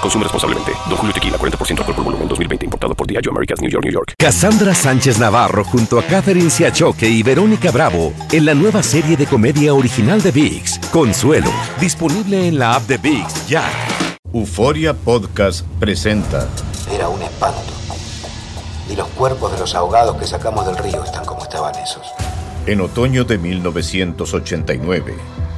Consume responsablemente. Don Julio Tequila, 40% alcohol por volumen, 2020. Importado por Diageo Americas, New York, New York. Cassandra Sánchez Navarro junto a Catherine Siachoque y Verónica Bravo en la nueva serie de comedia original de VIX, Consuelo, disponible en la app de VIX ya. Euforia Podcast presenta Era un espanto. Y los cuerpos de los ahogados que sacamos del río están como estaban esos. En otoño de 1989,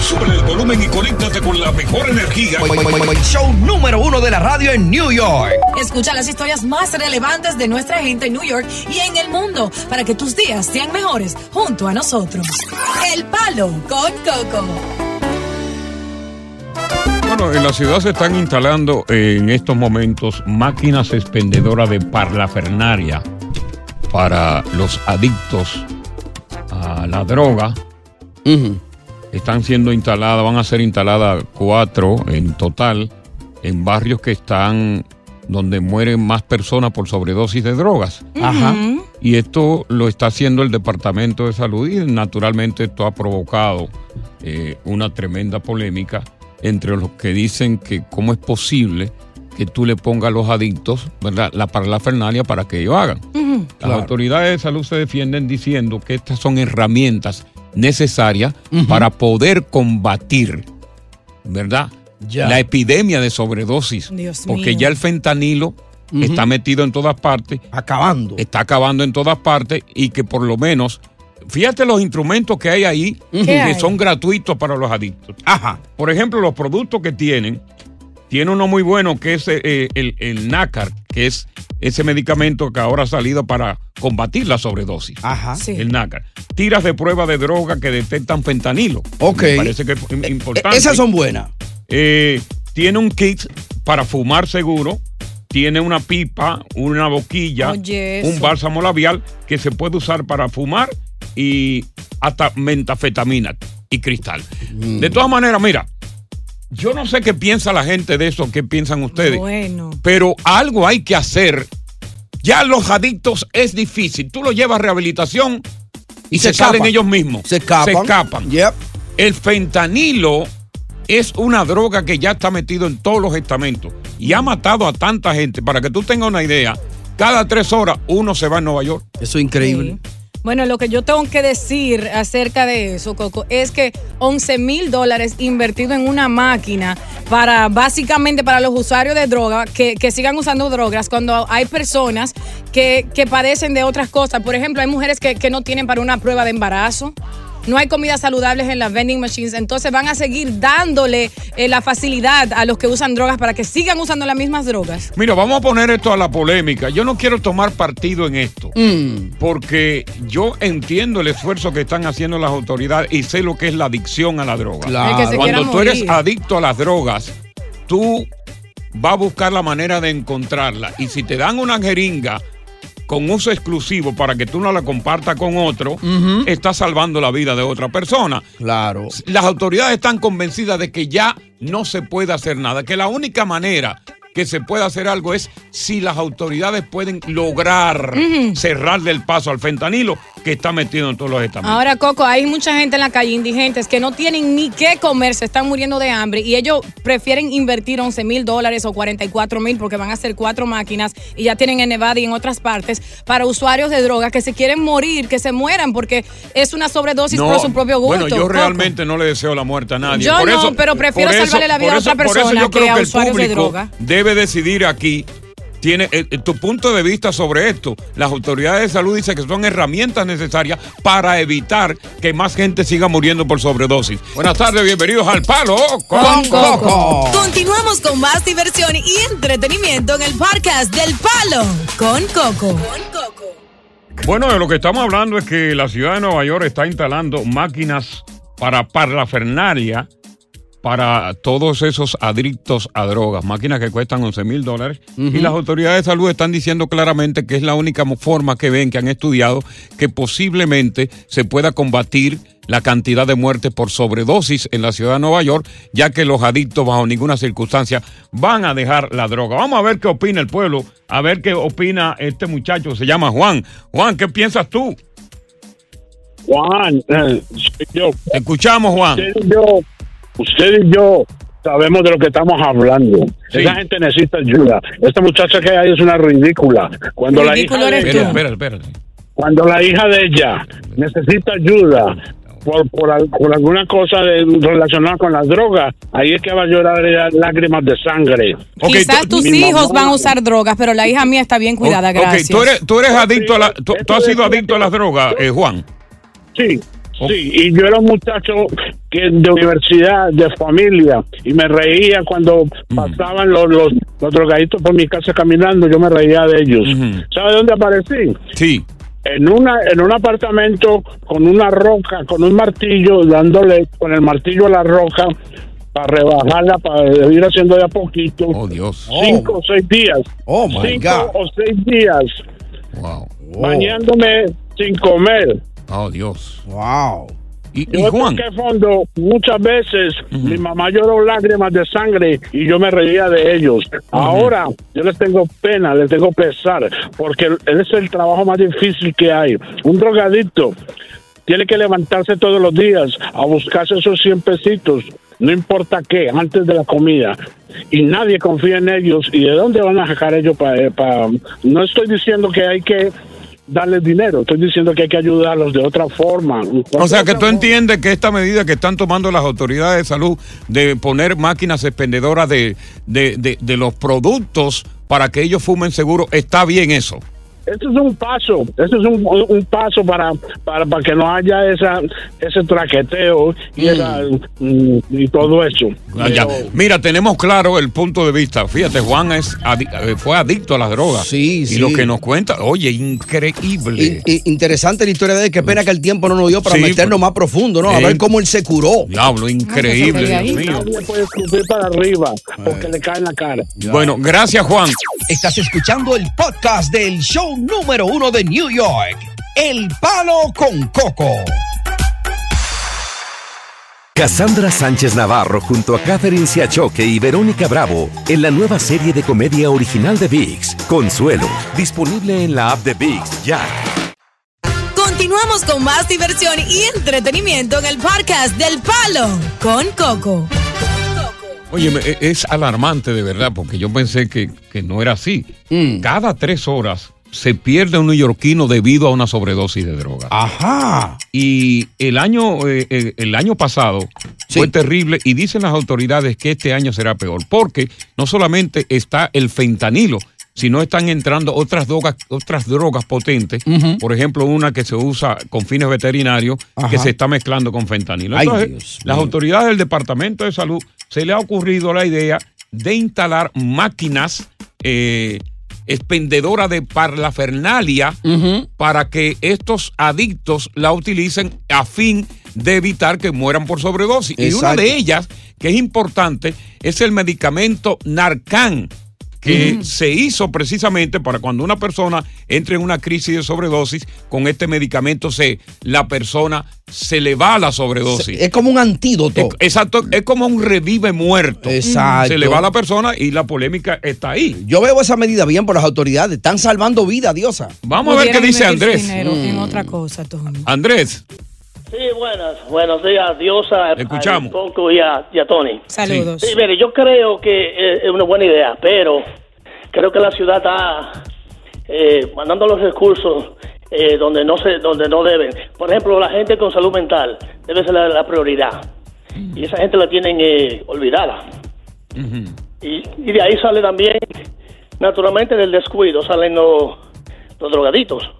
Sube el volumen y conéctate con la mejor energía. Show número uno de la radio en New York. Escucha las historias más relevantes de nuestra gente en New York y en el mundo para que tus días sean mejores junto a nosotros. El Palo con Coco. Bueno, en la ciudad se están instalando eh, en estos momentos máquinas expendedoras de parlafernaria para los adictos a la droga. Están siendo instaladas, van a ser instaladas cuatro en total en barrios que están donde mueren más personas por sobredosis de drogas. Ajá. Y esto lo está haciendo el Departamento de Salud y naturalmente esto ha provocado eh, una tremenda polémica entre los que dicen que cómo es posible que tú le pongas a los adictos ¿verdad? la parlafernalia para que ellos hagan. Las Claro. autoridades de salud se defienden diciendo que estas son herramientas necesarias para poder combatir, ¿verdad? Ya. La epidemia de sobredosis. Dios porque mío. ya el fentanilo está metido en todas partes, Acabando. está acabando en todas partes y que por lo menos, fíjate los instrumentos que hay ahí ¿Qué que hay? son gratuitos para los adictos. Ajá. Por ejemplo, los productos que tienen, tiene uno muy bueno que es eh, el, el nácar, que es ese medicamento que ahora ha salido para combatir la sobredosis. Ajá. Sí. El nácar. Tiras de prueba de droga que detectan fentanilo. Ok. Me parece que es im- importante. Esas son buenas. Eh, tiene un kit para fumar seguro. Tiene una pipa, una boquilla, Oye, un bálsamo labial que se puede usar para fumar y hasta mentafetamina y cristal. Mm. De todas maneras, mira, yo no sé qué piensa la gente de eso, qué piensan ustedes, Bueno. pero algo hay que hacer. Ya los adictos es difícil. Tú lo llevas a rehabilitación y, Y se, se salen ellos mismos. Se escapan. Se escapan. Yep. El fentanilo es una droga que ya está metido en todos los estamentos y ha matado a tanta gente. Para que tú tengas una idea, cada tres horas uno se va a Nueva York. Eso es increíble. Sí. Bueno, lo que yo tengo que decir acerca de eso, Coco, es que 11 mil dólares invertido en una máquina para básicamente para los usuarios de droga que, que sigan usando drogas cuando hay personas que, que padecen de otras cosas. Por ejemplo, hay mujeres que, que no tienen para una prueba de embarazo. No hay comidas saludables en las vending machines, entonces van a seguir dándole eh, la facilidad a los que usan drogas para que sigan usando las mismas drogas. Mira, vamos a poner esto a la polémica. Yo no quiero tomar partido en esto. Mm. Porque yo entiendo el esfuerzo que están haciendo las autoridades y sé lo que es la adicción a la droga. Claro. Cuando tú eres adicto a las drogas, tú vas a buscar la manera de encontrarla. Y si te dan una jeringa con uso exclusivo para que tú no la compartas con otro, estás salvando la vida de otra persona. Claro. Las autoridades están convencidas de que ya no se puede hacer nada, que la única manera que se puede hacer algo es si las autoridades pueden lograr cerrarle el paso al fentanilo, que está metido en todos los estamentos. Ahora, Coco, hay mucha gente en la calle, indigentes, que no tienen ni qué comer, se están muriendo de hambre y ellos prefieren invertir 11 mil dólares o 44 mil porque van a hacer cuatro máquinas y ya tienen en Nevada y en otras partes para usuarios de droga que se quieren morir, que se mueran porque es una sobredosis por su propio gusto. Bueno, yo Coco. realmente no le deseo la muerte a nadie. Yo Por no, eso- pero prefiero eso- salvarle la vida a otra persona yo que creo a el usuarios de droga. Debe decidir aquí. Tiene eh, eh, tu punto de vista sobre esto. Las autoridades de salud dicen que son herramientas necesarias para evitar que más gente siga muriendo por sobredosis. Buenas tardes, bienvenidos al Palo con, Coco. Continuamos con más diversión y entretenimiento en el podcast del Palo con Coco. Bueno, de lo que estamos hablando es que la ciudad de Nueva York está instalando máquinas para parlafernalia para todos esos adictos a drogas, máquinas que cuestan 11 mil dólares. Y las autoridades de salud están diciendo claramente que es la única forma que ven, que han estudiado, que posiblemente se pueda combatir la cantidad de muertes por sobredosis en la ciudad de Nueva York, ya que los adictos bajo ninguna circunstancia van a dejar la droga. Vamos a ver qué opina el pueblo, a ver qué opina este muchacho, se llama Juan. Juan, ¿qué piensas tú? Juan, eh, soy yo. Escuchamos, Juan. Yo, usted y yo sabemos de lo que estamos hablando. Esa gente necesita ayuda. Esta muchacha que hay es una ridícula. Cuando la hija de Espera, ella, espera, espera. cuando la hija de ella necesita ayuda por, por, al- por alguna cosa de- relacionada con las drogas, ahí es que va a llorar ella lágrimas de sangre. Quizás tus hijos mamá- van a usar drogas, pero la hija mía está bien cuidada, gracias. tú eres, tú eres adicto a la, tú, tú has sido adicto a las drogas, eh, Juan. Sí, sí, y yo era un muchacho que de universidad, de familia, y me reía cuando pasaban los, los, los drogaditos por mi casa caminando, yo me reía de ellos. ¿Sabe dónde aparecí? Sí. En, una, en un apartamento con una roca, con un martillo, dándole con el martillo a la roca para rebajarla, para ir haciendo de a poquito. Oh, Dios. Cinco o seis días. Oh, my Cinco God. o seis días. Wow. Bañándome sin comer. Oh, Dios. Wow. Y, Yo toqué fondo muchas veces. Mi mamá lloró lágrimas de sangre y yo me reía de ellos. Ahora yo les tengo pena, les tengo pesar, porque ese es el trabajo más difícil que hay. Un drogadicto tiene que levantarse todos los días a buscarse esos 100 pesitos, no importa qué, antes de la comida. Y nadie confía en ellos. ¿Y de dónde van a sacar ellos para...? No estoy diciendo que hay que darles dinero, estoy diciendo que hay que ayudarlos de otra forma. O sea que tú entiendes que esta medida que están tomando las autoridades de salud de poner máquinas expendedoras de, de, de, de los productos para que ellos fumen seguro, está bien eso. Esto es un paso, esto es un, un paso para, para, para que no haya esa, ese traqueteo y, esa, mm, y todo eso. Ah. Pero- Mira, tenemos claro el punto de vista. Fíjate, Juan es adi- eh, fue adicto a las drogas. Sí, y sí. lo que nos cuenta, oye, increíble. I- interesante la historia de él. Qué pena que el tiempo no nos dio para Sí, meternos pero- más profundo, ¿no? A ver cómo él se curó. Diablo, increíble, Dios mío. Nadie puede escupir para arriba porque le cae en la cara. Bueno, gracias, Juan. Estás escuchando el podcast del show número uno de New York, El Palo con Coco. Cassandra Sánchez Navarro junto a Catherine Siachoque y Verónica Bravo en la nueva serie de comedia original de VIX, Consuelo, disponible en la app de VIX ya. Continuamos con más diversión y entretenimiento en el podcast del Palo con Coco. Oye, e- es alarmante de verdad, porque yo pensé que, que no era así. Cada tres horas se pierde un neoyorquino debido a una sobredosis de droga. Ajá. Y el año, eh, eh, el año pasado fue terrible y dicen las autoridades que este año será peor, porque no solamente está el fentanilo, sino están entrando otras drogas, otras drogas potentes, por ejemplo, una que se usa con fines veterinarios, Ajá. que se está mezclando con fentanilo. Ay, Entonces, Dios las autoridades del Departamento de Salud se le ha ocurrido la idea de instalar máquinas eh, expendedoras de parlafernalia para que estos adictos la utilicen a fin de evitar que mueran por sobredosis. Y una de ellas, que es importante, es el medicamento Narcan. Que se hizo precisamente para cuando una persona entre en una crisis de sobredosis, con este medicamento se, la persona se le va la sobredosis. Es como un antídoto. Es- exacto, es como un revive muerto. Exacto. Se le va a la persona y la polémica está ahí. Yo veo esa medida bien por las autoridades. Están salvando vidas, Diosa. Vamos a ver qué dice Andrés. dinero Mm. en otra cosa, Tony. Andrés, Sí, buenas. Buenos días, Diosa. Escuchamos. A Coco y a, y a Tony. Saludos. Sí, mire, yo creo que eh, es una buena idea, pero creo que la ciudad está eh, mandando los recursos eh, donde no se, donde no deben. Por ejemplo, la gente con salud mental debe ser la, la prioridad. Y esa gente la tienen eh, olvidada. Y, y de ahí sale también, naturalmente, del descuido, salen los, los drogaditos.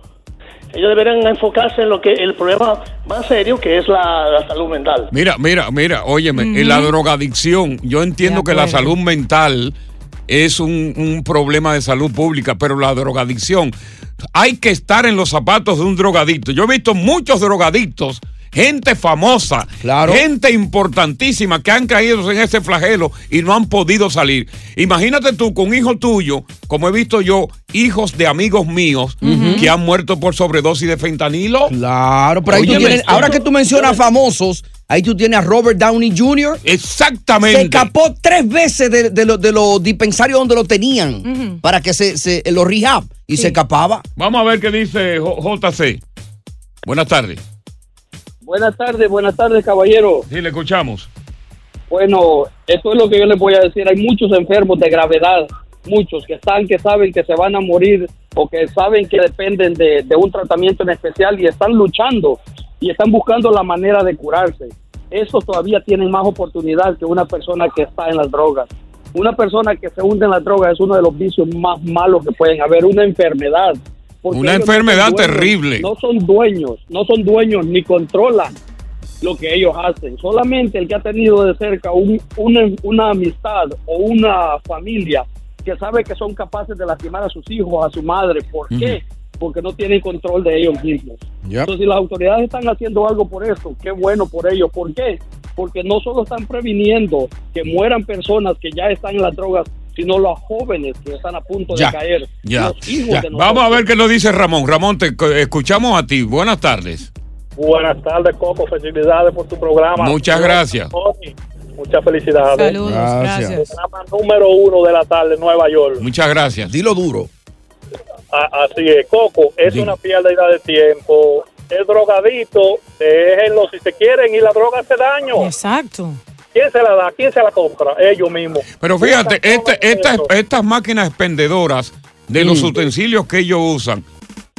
Ellos deberían enfocarse en lo que el problema más serio que es la, la salud mental. mira, mira, mira, óyeme, en la drogadicción, yo entiendo que la salud mental es un, un problema de salud pública, pero la drogadicción, hay que estar en los zapatos de un drogadicto. Yo he visto muchos drogadictos, gente famosa, gente importantísima que han caído en ese flagelo y no han podido salir. Imagínate tú con un hijo tuyo, como he visto yo, hijos de amigos míos que han muerto por sobredosis de fentanilo. Claro, pero ahí tú tienes, ahora que tú mencionas famosos, ahí tú tienes a Robert Downey Jr. Exactamente. Se escapó tres veces de, de lo- de los dispensarios donde lo tenían para que se, se los rehab y se escapaba. Vamos a ver qué dice JC. Buenas tardes. Buenas tardes, buenas tardes, caballero. Sí, le escuchamos. Bueno, esto es lo que yo les voy a decir. Hay muchos enfermos de gravedad, muchos que están, que saben que se van a morir o que saben que dependen de, de un tratamiento en especial y están luchando y están buscando la manera de curarse. Esos todavía tienen más oportunidad que una persona que está en las drogas. Una persona que se hunde en las drogas es uno de los vicios más malos que pueden haber, una enfermedad. Una no enfermedad dueños, terrible. No son dueños, no son dueños ni controlan lo que ellos hacen. Solamente el que ha tenido de cerca un- una, una amistad o una familia que sabe que son capaces de lastimar a sus hijos, a su madre. ¿Por qué? Porque no tienen control de ellos mismos. Entonces, si las autoridades están haciendo algo por eso, qué bueno por ellos. ¿Por qué? Porque no solo están previniendo que mueran personas que ya están en las drogas, sino los jóvenes que están a punto Ya, de caer. Ya. Los hijos Ya. de nosotros. Vamos a ver qué nos dice Ramón. Ramón, te escuchamos a ti. Buenas tardes. Buenas tardes, Coco. Felicidades por tu programa. Muchas gracias. Muchas felicidades. Saludos, Gracias. gracias. Programa número uno de la tarde en Nueva York. Muchas gracias. Dilo duro. A- así es, Coco. Es una pérdida de tiempo. Es drogadito. Déjenlo si se quieren y la droga hace daño. Exacto. ¿Quién se la da? ¿Quién se la compra? Ellos mismos. Pero fíjate, este- estas, estas máquinas expendedoras de los utensilios que ellos usan,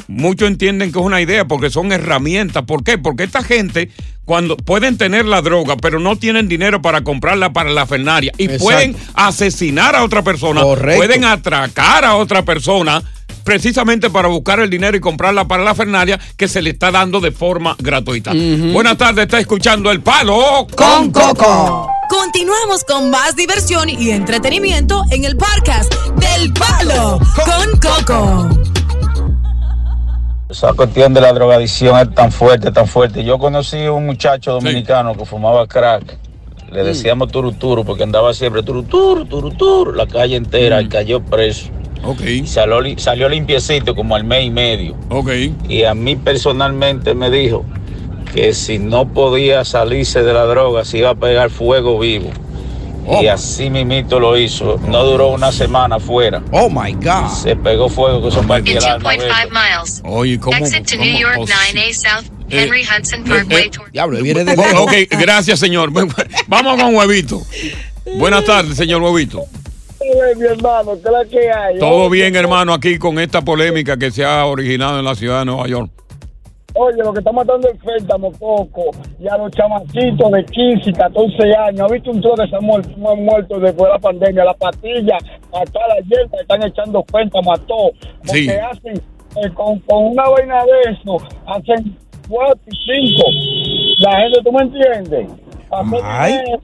muchos entienden que es una idea porque son herramientas. ¿Por qué? Porque esta gente, cuando pueden tener la droga, pero no tienen dinero para comprarla para la fernaria y Exacto. pueden asesinar a otra persona, Correcto. pueden atracar a otra persona precisamente para buscar el dinero y comprarla para la fernaria que se le está dando de forma gratuita. Buenas tardes, está escuchando El Palo con Coco. Continuamos con más diversión y entretenimiento en el podcast del Palo con Coco. Esa cuestión de la drogadicción es tan fuerte, tan fuerte. Yo conocí a un muchacho dominicano que fumaba crack. Le decíamos turuturu porque andaba siempre turuturu, turuturu, la calle entera y cayó preso. Y salió, li- salió limpiecito como al mes y medio. Y a mí personalmente me dijo que si no podía salirse de la droga se iba a pegar fuego vivo. Y así mismito lo hizo. No duró una semana afuera. Oh my God. Se pegó fuego que alma. 2.5 miles. Oye, ¿cómo? Exit to cómo- New York oh, 9A South Henry Hudson Parkway. toward- Diablo, viene de Oh, Ok, gracias, señor. Vamos con Huevito. Buenas tardes, señor Huevito. Mi hermano, ¿qué es la que hay? Todo bien, hermano, aquí con esta polémica que se ha originado en la ciudad de Nueva York. Oye, lo que está matando es fétamo poco y a los chamaquitos de 15 y 14 años. ¿Ha visto un tro que se han muerto, han muerto después de la pandemia? La pastilla, a toda la hierba están echando fétamo a todo. Porque Sí. hacen, eh, con, con una vaina de eso, hacen cuatro y cinco. La gente, ¿tú me entiendes? Ay. dinero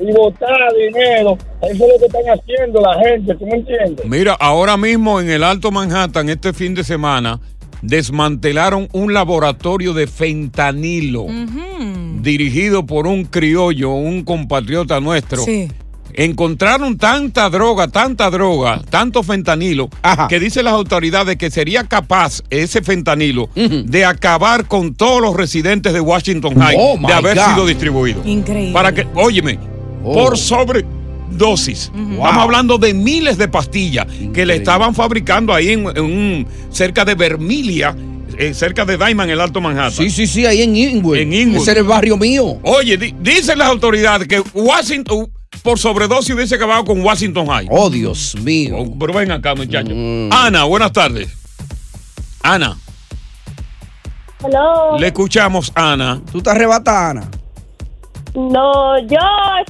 y botar dinero. Eso es lo que están haciendo la gente, ¿tú me entiendes? Mira, ahora mismo en el Alto Manhattan, este fin de semana, desmantelaron un laboratorio de fentanilo dirigido por un criollo, un compatriota nuestro. Sí. encontraron tanta droga, tanta droga, tanto fentanilo, que dicen las autoridades que sería capaz ese fentanilo de acabar con todos los residentes de Washington High Oh, de haber God. sido distribuido. Increíble. Para que, óyeme, Oh. por sobredosis. Estamos hablando de miles de pastillas que le estaban fabricando ahí en, en un, cerca de Vermilia, eh, cerca de Diamond, en el Alto Manhattan. Sí, sí, sí, ahí en Inwood. En Inwood. Ese era el barrio mío. Oye, di- dicen las autoridades que Washington, por sobredosis, hubiese acabado con Washington High. Oh, Dios mío. pero ven acá, muchachos. Mm. Ana, buenas tardes. Ana, Hello. le escuchamos, Ana. ¿Tú te arrebatas, Ana? No, yo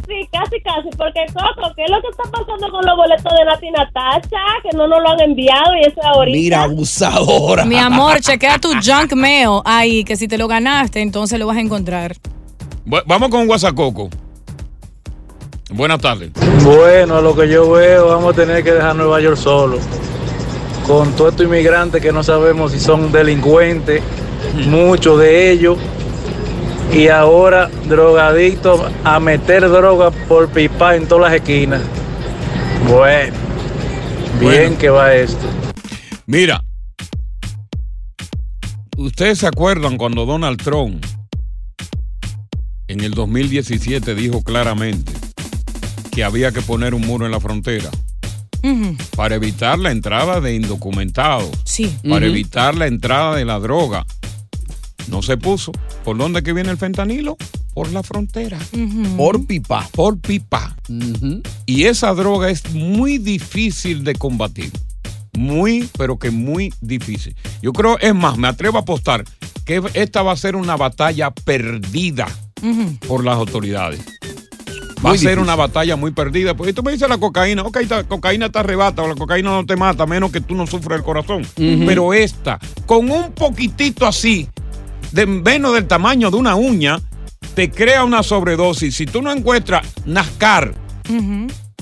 sí, casi, casi, porque Coco, ¿qué es lo que está pasando con los boletos de Nati Natasha? Que no nos lo han enviado y eso es ahorita. Mira, abusadora. Mi amor, chequea tu junk mail ahí, que si te lo ganaste, entonces lo vas a encontrar. Bu- Vamos con Guasacoco. Buenas tardes. Bueno, a lo que yo veo, vamos a tener que dejar Nueva York solo. Con todos estos inmigrantes que no sabemos si son delincuentes, muchos de ellos. Y ahora drogadictos a meter droga por pipa en todas las esquinas. Bueno, bien Bueno. que va esto. Mira, ustedes se acuerdan cuando Donald Trump en el 2017 dijo claramente que había que poner un muro en la frontera para evitar la entrada de indocumentados, Sí. para Ujú. evitar la entrada de la droga. No se puso. ¿Por dónde que viene el fentanilo? Por la frontera. Por pipa. Por pipa. Y esa droga es muy difícil de combatir. Muy, pero que muy difícil. Yo creo, es más, me atrevo a apostar que esta va a ser una batalla perdida por las autoridades. Va Muy a ser difícil. una batalla muy perdida. Porque tú me dices la cocaína, ok, la cocaína te arrebata o la cocaína no te mata, a menos que tú no sufras el corazón. Pero esta, con un poquitito así, de menos del tamaño de una uña, te crea una sobredosis. Si tú no encuentras NASCAR,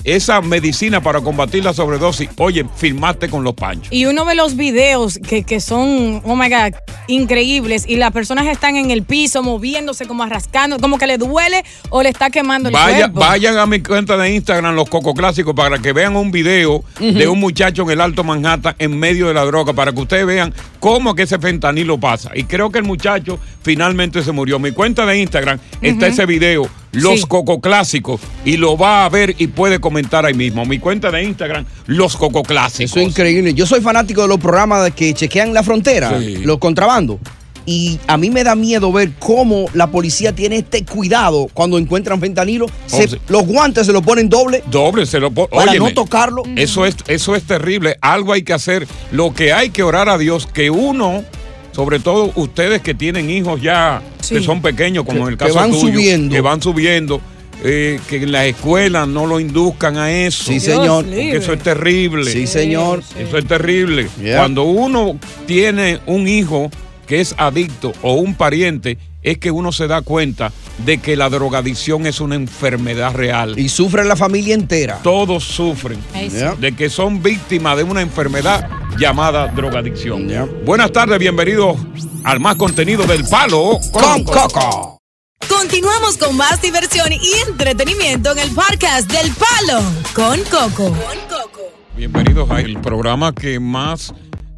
esa medicina para combatir la sobredosis, oye, firmaste con los panchos. Y uno ve los videos que, que son, oh my God, increíbles. Y las personas están en el piso moviéndose, como arrascando, como que le duele o le está quemando el Vaya, cuerpo. vayan a mi cuenta de Instagram, los Coco Clásicos, para que vean un video de un muchacho en el Alto Manhattan en medio de la droga, para que ustedes vean cómo que ese fentanilo pasa. Y creo que el muchacho finalmente se murió. Mi cuenta de Instagram está ese video, los Sí. Coco Clásicos, y lo va a ver y puede comentar ahí mismo. Mi cuenta de Instagram, los Coco Clásicos. Eso es increíble. Yo soy fanático de los programas que chequean la frontera, Sí. los contrabandos. Y a mí me da miedo ver cómo la policía tiene este cuidado cuando encuentran fentanilo. Se- Oh, sí. Los guantes se los ponen doble. Doble, se lo po- Para Óyeme, no tocarlo. Eso es, eso es terrible. Algo hay que hacer. Lo que hay que orar a Dios, que uno, sobre todo ustedes que tienen hijos ya que son pequeños, como Que- en el que caso van tuyo, subiendo. que van subiendo, eh, que en las escuelas no lo induzcan a eso. Sí, señor. Porque eso es terrible. Sí, señor. Eso es terrible. Yeah. Cuando uno tiene un hijo que es adicto o un pariente, es que uno se da cuenta de que la drogadicción es una enfermedad real. Y sufre la familia entera. Todos sufren de que son víctimas de una enfermedad llamada drogadicción. Buenas tardes, bienvenidos al más contenido del palo con Coco. Continuamos con más diversión y entretenimiento en el podcast del Palo con Coco. Bienvenidos al programa que más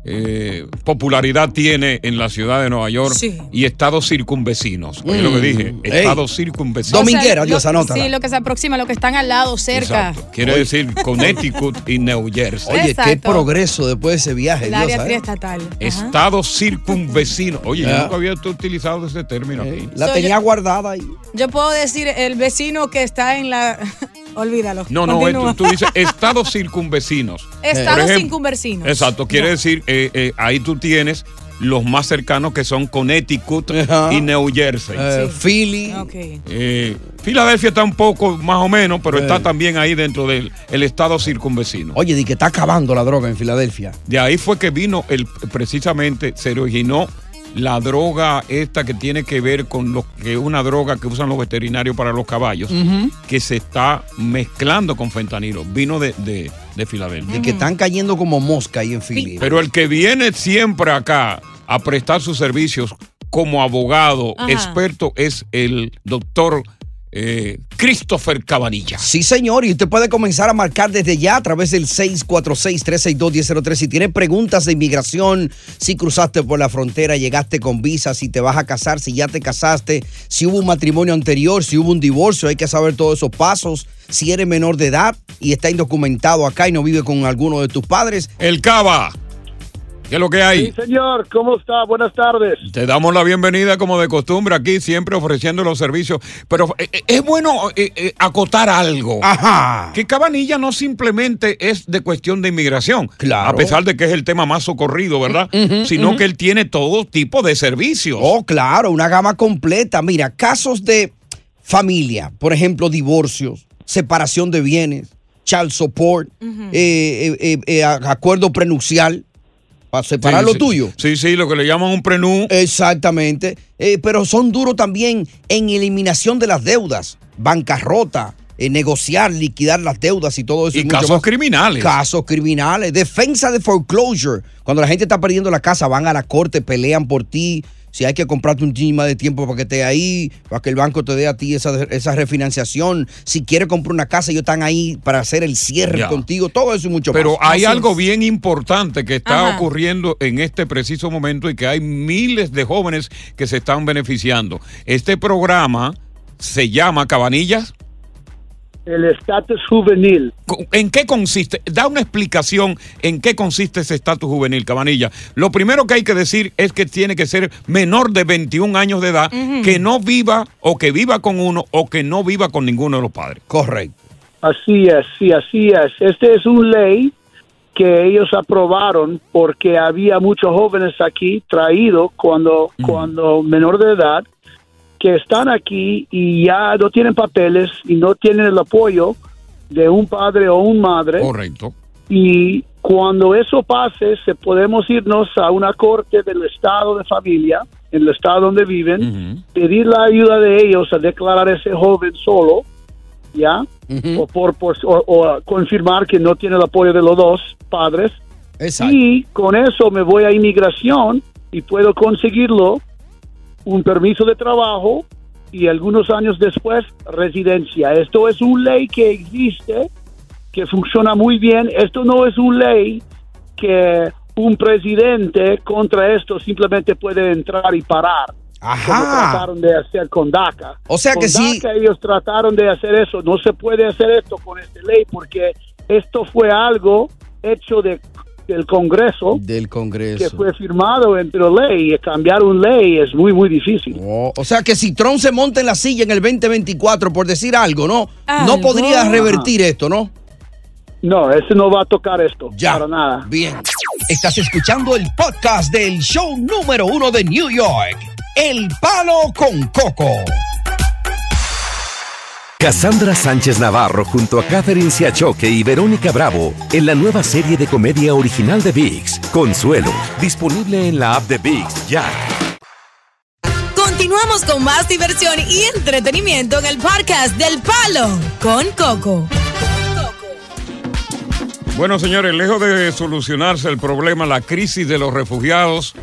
eh, popularidad tiene en la ciudad de Nueva York Sí. y estados circunvecinos. Oye Mm. lo que dije, Ey. estados circunvecinos. O sea, lo- Sí, lo que se aproxima, lo que están al lado, cerca. Exacto. Quiere decir Connecticut y New Jersey. Oye, qué progreso después de ese viaje. El Dios, área ¿sabes? triestatal. Estados circunvecinos. Oye, yo nunca había utilizado ese término aquí. La So, tenía yo- guardada ahí. Yo puedo decir el vecino que está en la. Olvídalo. No, no, tú, tú dices estados circunvecinos. Estados circunvecinos. Exacto, quiere decir, eh, eh, ahí tú tienes los más cercanos que son Connecticut Ajá. y New Jersey. Eh, Philly. Eh, Filadelfia está un poco más o menos, pero Eh. está también ahí dentro del el estado circunvecino. Oye, di que está acabando la droga en Filadelfia. De ahí fue que vino el precisamente se originó la droga esta que tiene que ver con lo que es una droga que usan los veterinarios para los caballos, que se está mezclando con fentanilo. Vino de, de, de Filadelfia. De que están cayendo como mosca ahí en Philly. Pero el que viene siempre acá a prestar sus servicios como abogado Ajá. experto es el doctor eh, Christopher Cabanilla. Sí, señor, y usted puede comenzar a marcar desde ya a través del 646-362-1003. Si tiene preguntas de inmigración, si cruzaste por la frontera, llegaste con visa, si te vas a casar, si ya te casaste, si hubo un matrimonio anterior, si hubo un divorcio, hay que saber todos esos pasos. Si eres menor de edad y está indocumentado acá y no vive con alguno de tus padres. El Cava. ¿Qué es lo que hay? Sí, señor, ¿cómo está? Buenas tardes. Te damos la bienvenida como de costumbre aquí, siempre ofreciendo los servicios. Pero eh, eh, es bueno eh, eh, acotar algo. Ajá. Que Cabanilla no simplemente es de cuestión de inmigración. Claro. A pesar de que es el tema más socorrido, ¿verdad? Ujú, Sino que él tiene todo tipo de servicios. Oh, claro, una gama completa. Mira, casos de familia, por ejemplo, divorcios, separación de bienes, child support, eh, eh, eh, eh, acuerdo prenupcial, para separar Sí, lo sí. tuyo. Sí, sí, lo que le llaman un prenú. Exactamente. Eh, pero son duros también en eliminación de las deudas, bancarrota, eh, negociar, liquidar las deudas y todo eso. Y casos más. criminales. Casos criminales. Defensa de foreclosure. Cuando la gente está perdiendo la casa, van a la corte, pelean por ti. Si hay que comprarte un chin más de tiempo para que esté ahí, para que el banco te dé a ti esa, esa refinanciación. Si quieres comprar una casa, ellos están ahí para hacer el cierre Ya. contigo. Todo eso y mucho Pero más. hay Así algo es. bien importante que está Ajá. ocurriendo en este preciso momento y que hay miles de jóvenes que se están beneficiando. Este programa se llama Cabanillas. El estatus juvenil. ¿En qué consiste? Da una explicación en qué consiste ese estatus juvenil, Cabanilla. Lo primero que hay que decir es que tiene que ser menor de 21 años de edad, que no viva o que viva con uno o que no viva con ninguno de los padres. Correcto. Así es, sí, así es. Este es una ley que ellos aprobaron porque había muchos jóvenes aquí traídos cuando, cuando menor de edad que están aquí y ya no tienen papeles y no tienen el apoyo de un padre o un madre. Correcto. Y cuando eso pase, se podemos irnos a una corte del estado de familia, en el estado donde viven, pedir la ayuda de ellos a declarar a ese joven solo, ¿ya? o, por, por- o- o confirmar que no tiene el apoyo de los dos padres. Y con eso me voy a inmigración y puedo conseguirlo un permiso de trabajo y algunos años después residencia. Esto es una ley que existe, que funciona muy bien. Esto no es una ley que un presidente contra esto simplemente puede entrar y parar. Como trataron de hacer con DACA. O sea Con que sí- DACA ellos trataron de hacer eso. No se puede hacer esto con esta ley porque esto fue algo hecho de, del Congreso Del Congreso. que fue firmado entre ley y cambiar una ley es muy muy difícil. Oh, o sea que si Trump se monta en la silla en el 2024, por decir algo, ¿no? No podría revertir esto, ¿no? No, ese no va a tocar esto. Ya. Para nada. Bien. Estás escuchando el podcast del show número uno de New York, El Palo con Coco. Cassandra Sánchez Navarro junto a Catherine Siachoque y Verónica Bravo en la nueva serie de comedia original de VIX, Consuelo, disponible en la app de VIX ya. Continuamos con más diversión y entretenimiento en el podcast del Palo con Coco. Bueno, señores, lejos de solucionarse el problema, la crisis de los refugiados,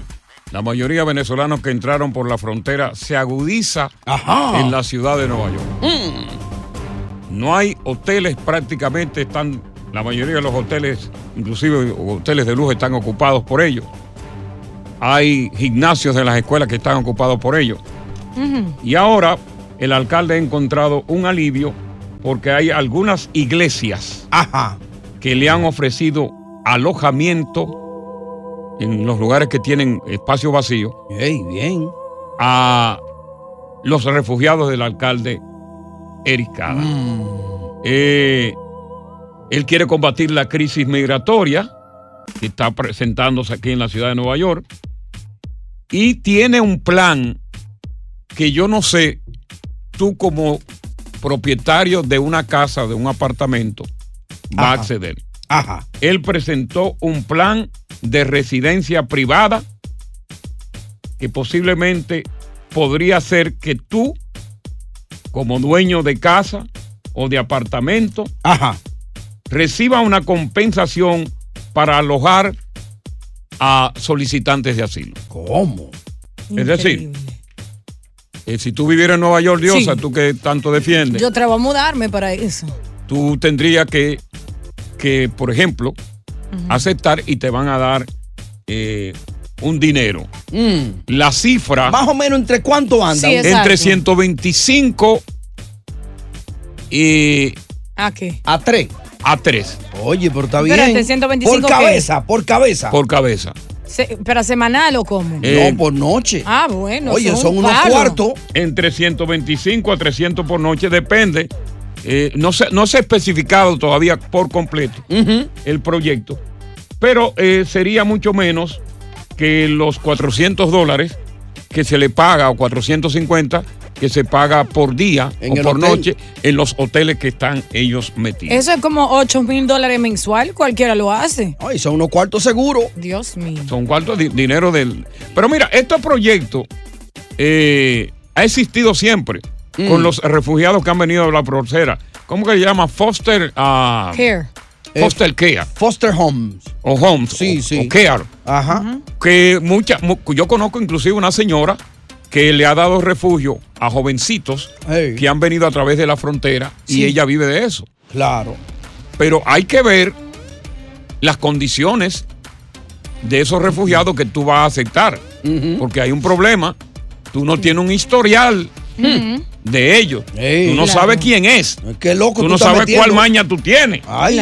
la mayoría de venezolanos que entraron por la frontera se agudiza en la ciudad de Nueva York. No hay hoteles prácticamente, están, la mayoría de los hoteles, inclusive hoteles de lujo, están ocupados por ellos. Hay gimnasios de las escuelas que están ocupados por ellos. Y ahora el alcalde ha encontrado un alivio porque hay algunas iglesias que le han ofrecido alojamiento en los lugares que tienen espacio vacío bien. a los refugiados del alcalde Eric Cada. Eh, él quiere combatir la crisis migratoria que está presentándose aquí en la ciudad de Nueva York y tiene un plan que yo no sé, tú como propietario de una casa, de un apartamento, va a acceder. Ajá. Él presentó un plan de residencia privada que posiblemente podría ser que tú, como dueño de casa o de apartamento, reciba una compensación para alojar a solicitantes de asilo. ¿Cómo? Es decir, Eh, si tú vivieras en Nueva York, Diosa, Sí. tú que tanto defiendes, Yo te voy a mudarme para eso. tú tendrías que, que por ejemplo, aceptar y te van a dar eh, un dinero. La cifra. Mm. Más o menos entre cuánto anda. entre 125 y. ¿A qué? A 3. A 3. Oye, pero está bien. Espérate, 125 por qué? cabeza, por cabeza. Por cabeza. Se- ¿Pero semanal o cómo? Eh, no, por noche. Ah, bueno. Oye, son son un unos cuartos. Entre 125 a 300 por noche, depende. Eh, no, se, no se ha especificado todavía por completo el proyecto, pero eh, sería mucho menos que los 400 dólares que se le paga o 450 que se paga por día En o por hotel. noche en los hoteles que están ellos metidos. Eso es como 8 mil dólares mensual. Cualquiera lo hace. Ay, son unos cuartos seguros. Dios mío. Son cuartos de dinero del. Pero mira, este proyecto eh, ha existido siempre Mm. con los refugiados que han venido a la frontera. ¿Cómo que se llama? Foster. ah, Care. Foster Care. Foster Homes. O Homes. Sí, o- sí. o Care. Ajá. Que mucha, mu- yo conozco inclusive una señora que le ha dado refugio a jovencitos que han venido a través de la frontera Sí. y ella vive de eso. Claro. Pero hay que ver las condiciones de esos refugiados que tú vas a aceptar. Porque hay un problema. Tú no tienes un historial de ellos. tú no Claro. sabes quién es. Qué loco Tú tú no sabes metiendo. cuál maña tú tienes. Ay.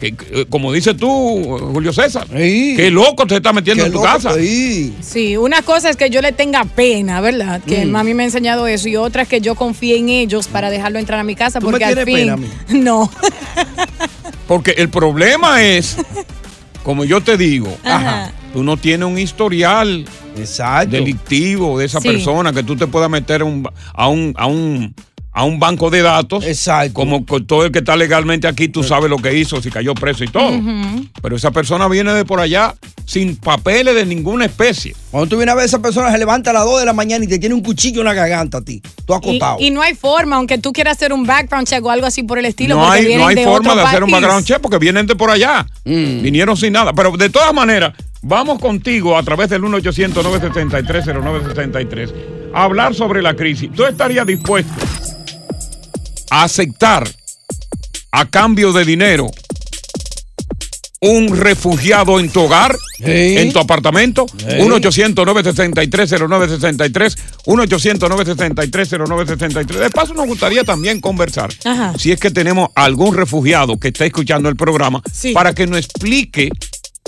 Que- que, como dices tú, Julio César. Qué loco te está metiendo Qué en tu loco, casa. Sí, una cosa es que yo le tenga pena, ¿verdad? Que Mm. mami me ha enseñado eso. Y otra es que yo confíe en ellos para dejarlo entrar a mi casa. ¿Tú me Porque al fin. pena a mí? No. Porque el problema es, como yo te digo, Ajá. tú no tienes un historial delictivo de esa Sí. persona que tú te puedas meter a un, a un, a un, a un banco de datos. Como con todo el que está legalmente aquí, tú sabes lo que hizo, si cayó preso y todo. Pero esa persona viene de por allá sin papeles de ninguna especie. Cuando tú vienes a ver a esa persona, se levanta a las 2 de la mañana y te tiene un cuchillo en la garganta a ti. Tú Y, acostado. y no hay forma, aunque tú quieras hacer un background check o algo así por el estilo. No hay, no hay de forma de hacer un background check porque vienen de por allá. Mm. Vinieron sin nada. Pero de todas maneras, vamos contigo a través del 1-800-973-0973 a hablar sobre la crisis. ¿Tú estarías dispuesto a aceptar a cambio de dinero un refugiado en tu hogar, en tu apartamento? 1-800-963-0963, 1-800-963-0963. De paso, nos gustaría también conversar, Ajá. si es que tenemos algún refugiado que está escuchando el programa, Sí. para que nos explique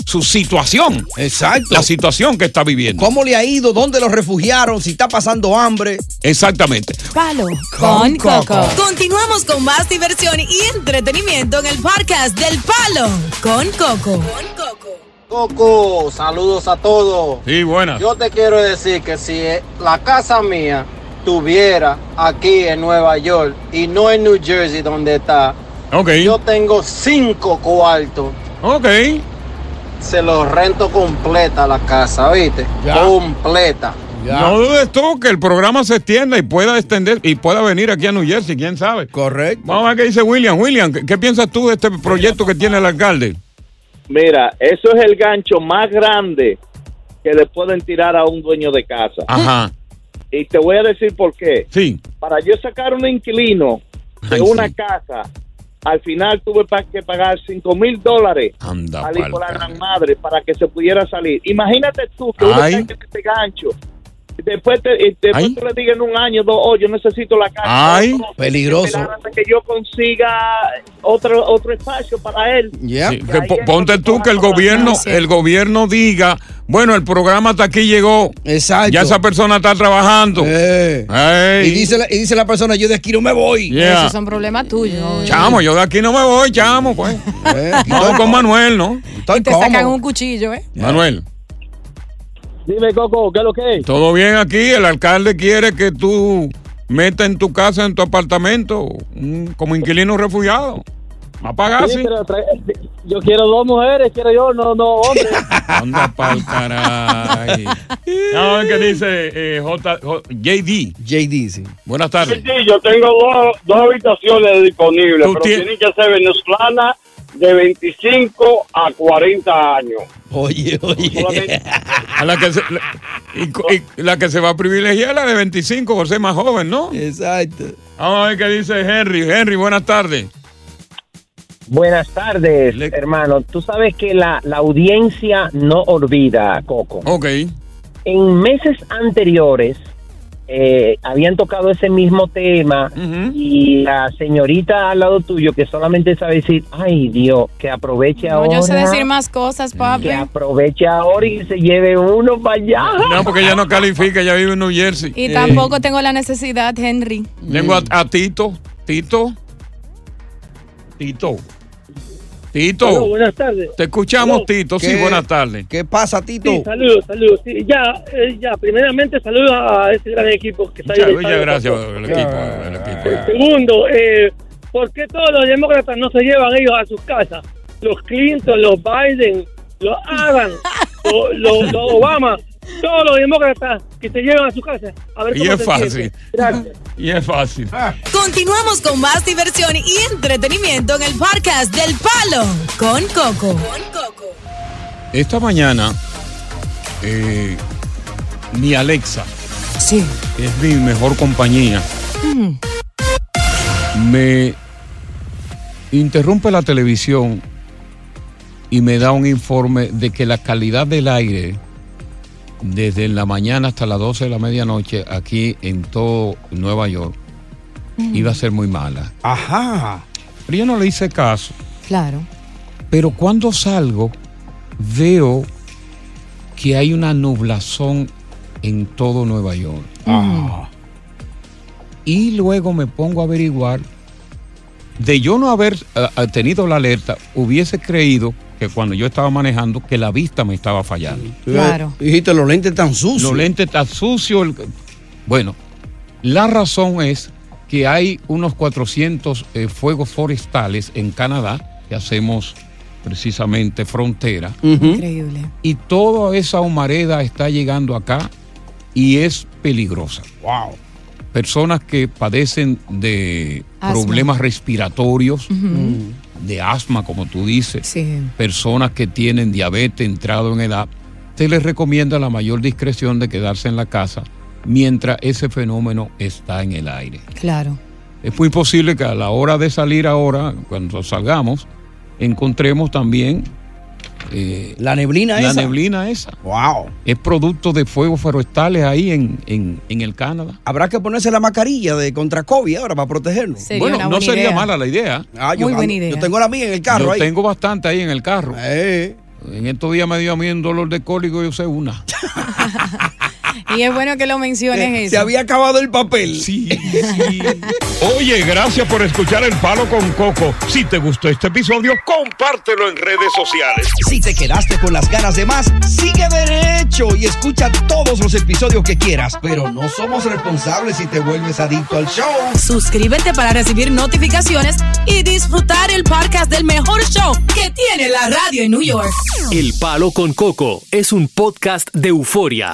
su situación. Exacto. La situación que está viviendo. ¿Cómo le ha ido? ¿Dónde lo refugiaron? Si está pasando hambre. Exactamente. Palo con Coco. Continuamos con más diversión y entretenimiento en el podcast del Palo con Coco. Coco, saludos a todos. Sí, buenas. Yo te quiero decir que si la casa mía tuviera aquí en Nueva York y no en New Jersey donde está, yo tengo cinco cuartos. Ok. Se los rento completa la casa, ¿viste? Completa. No dudes tú que el programa se extienda y pueda extender y pueda venir aquí a New Jersey, quién sabe. Correcto. Vamos a ver qué dice William. William, ¿qué, qué piensas tú de este proyecto que tiene el alcalde? Mira, eso es el gancho más grande que le pueden tirar a un dueño de casa. Ajá. Y te voy a decir por qué. Sí. Para yo sacar un inquilino de Ay, una sí. casa, al final tuve que pagar 5 mil dólares Anda al hijo de la gran madre para que se pudiera salir. Imagínate tú que uno caiga en este gancho. Después, te, después tú le digas en un año, dos, oh, yo necesito la casa. Ay. Otro, Peligroso. esperar hasta que yo consiga otro otro espacio para él. Sí, que po- ponte tú que el gobierno, el gobierno diga, bueno, el programa hasta aquí llegó. Exacto. Ya esa persona está trabajando. Eh. Y, dice la, y dice la persona, yo de aquí no me voy. Yeah. Esos son problemas tuyos. Chamo, yo de aquí no me voy, chamo, pues. Vamos con Manuel, ¿no? Y te sacan un cuchillo, ¿eh? Manuel. Dime, Coco, ¿qué es lo que es? Todo bien aquí, el alcalde quiere que tú metas en tu casa, en tu apartamento, un- como inquilino refugiado. Va a pagar, Sí, sí. pero trae- yo quiero dos mujeres, quiero yo, no, no, hombre. Anda pa'l caray. Vamos a ver qué dice eh, J, J- JD. JD, sí. Buenas tardes. Sí, yo tengo dos, dos habitaciones disponibles, Tú pero tienes- tienen que ser venezolana de 25 a 40 años. Oye, oye. A la, que se, la, y co- y la que se va a privilegiar es la de 25 por ser más joven, ¿no? Exacto. Vamos a ver qué dice Henry. Henry, buenas tardes. Buenas tardes, hermano. Tú sabes que la, la audiencia no olvida, Coco. Ok. En meses anteriores eh, habían tocado ese mismo tema y la señorita al lado tuyo que solamente sabe decir, ay Dios, que aproveche No, ahora. yo sé decir más cosas, papi. Que aproveche ahora y se lleve uno para allá. No, porque ella no califica, ella vive en New Jersey. Y tampoco tengo la necesidad, Henry. Tengo a, a Tito. Tito. Tito. Tito. Buenas tardes. Te escuchamos. Tito. Sí, ¿Qué- buenas tardes. ¿Qué pasa, Tito? Sí, saludos, saludos. Sí, ya, eh, ya, primeramente saludos a ese gran equipo que está ahí. Muchas, gracias al equipo. Segundo, eh, ¿por qué todos los demócratas no se llevan ellos a sus casas? Los Clinton, los Biden, los Adams, los, los- los Obama, todos los demócratas que se llevan a su casa. A ver Y cómo es se fácil. Gracias. Y es fácil. Continuamos con más diversión y entretenimiento en el podcast del Palo con Coco. Esta mañana, eh, mi Alexa, sí. que es mi mejor compañía, me interrumpe la televisión y me da un informe de que la calidad del aire desde la mañana hasta las 12 de la medianoche aquí en todo Nueva York iba a ser muy mala. Ajá. Pero yo no le hice caso. Claro. Pero cuando salgo, veo que hay una nublazón en todo Nueva York. Ah. Y luego me pongo a averiguar. De yo no haber eh, eh, tenido la alerta, hubiese creído que cuando yo estaba manejando, que la vista me estaba fallando. Claro. Dijiste, los lentes tan sucios. Los lentes tan sucios. el- Bueno, la razón es que hay unos 400 eh, fuegos forestales en Canadá, que hacemos precisamente frontera. Increíble. Y toda esa humareda está llegando acá y es peligrosa. Wow. Personas que padecen de Asma. problemas respiratorios. De asma, como tú dices, Sí. personas que tienen diabetes entrado en edad, se les recomienda la mayor discreción de quedarse en la casa mientras ese fenómeno está en el aire. Claro. Es muy posible que a la hora de salir ahora, cuando salgamos, encontremos también eh, la neblina la esa. neblina esa. Wow. Es producto de fuegos forestales ahí en, en, en el Canadá. Habrá que ponerse la mascarilla de contra COVID ahora para protegernos. Sería bueno, no sería idea. mala la idea. Ah, yo, Muy buena idea. yo tengo la mía en el carro Yo ahí. tengo bastante ahí en el carro. Eh. En estos días me dio a mí un dolor de cólico, yo sé una. Y es bueno que lo menciones Eh, eso. Se había acabado el papel. Sí, sí. Oye, gracias por escuchar El Palo con Coco. Si te gustó este episodio, compártelo en redes sociales. Si te quedaste con las ganas de más, sigue derecho y escucha todos los episodios que quieras. Pero no somos responsables si te vuelves adicto al show. Suscríbete para recibir notificaciones y disfrutar el podcast del mejor show que tiene la radio en New York. El Palo con Coco es un podcast de euforia.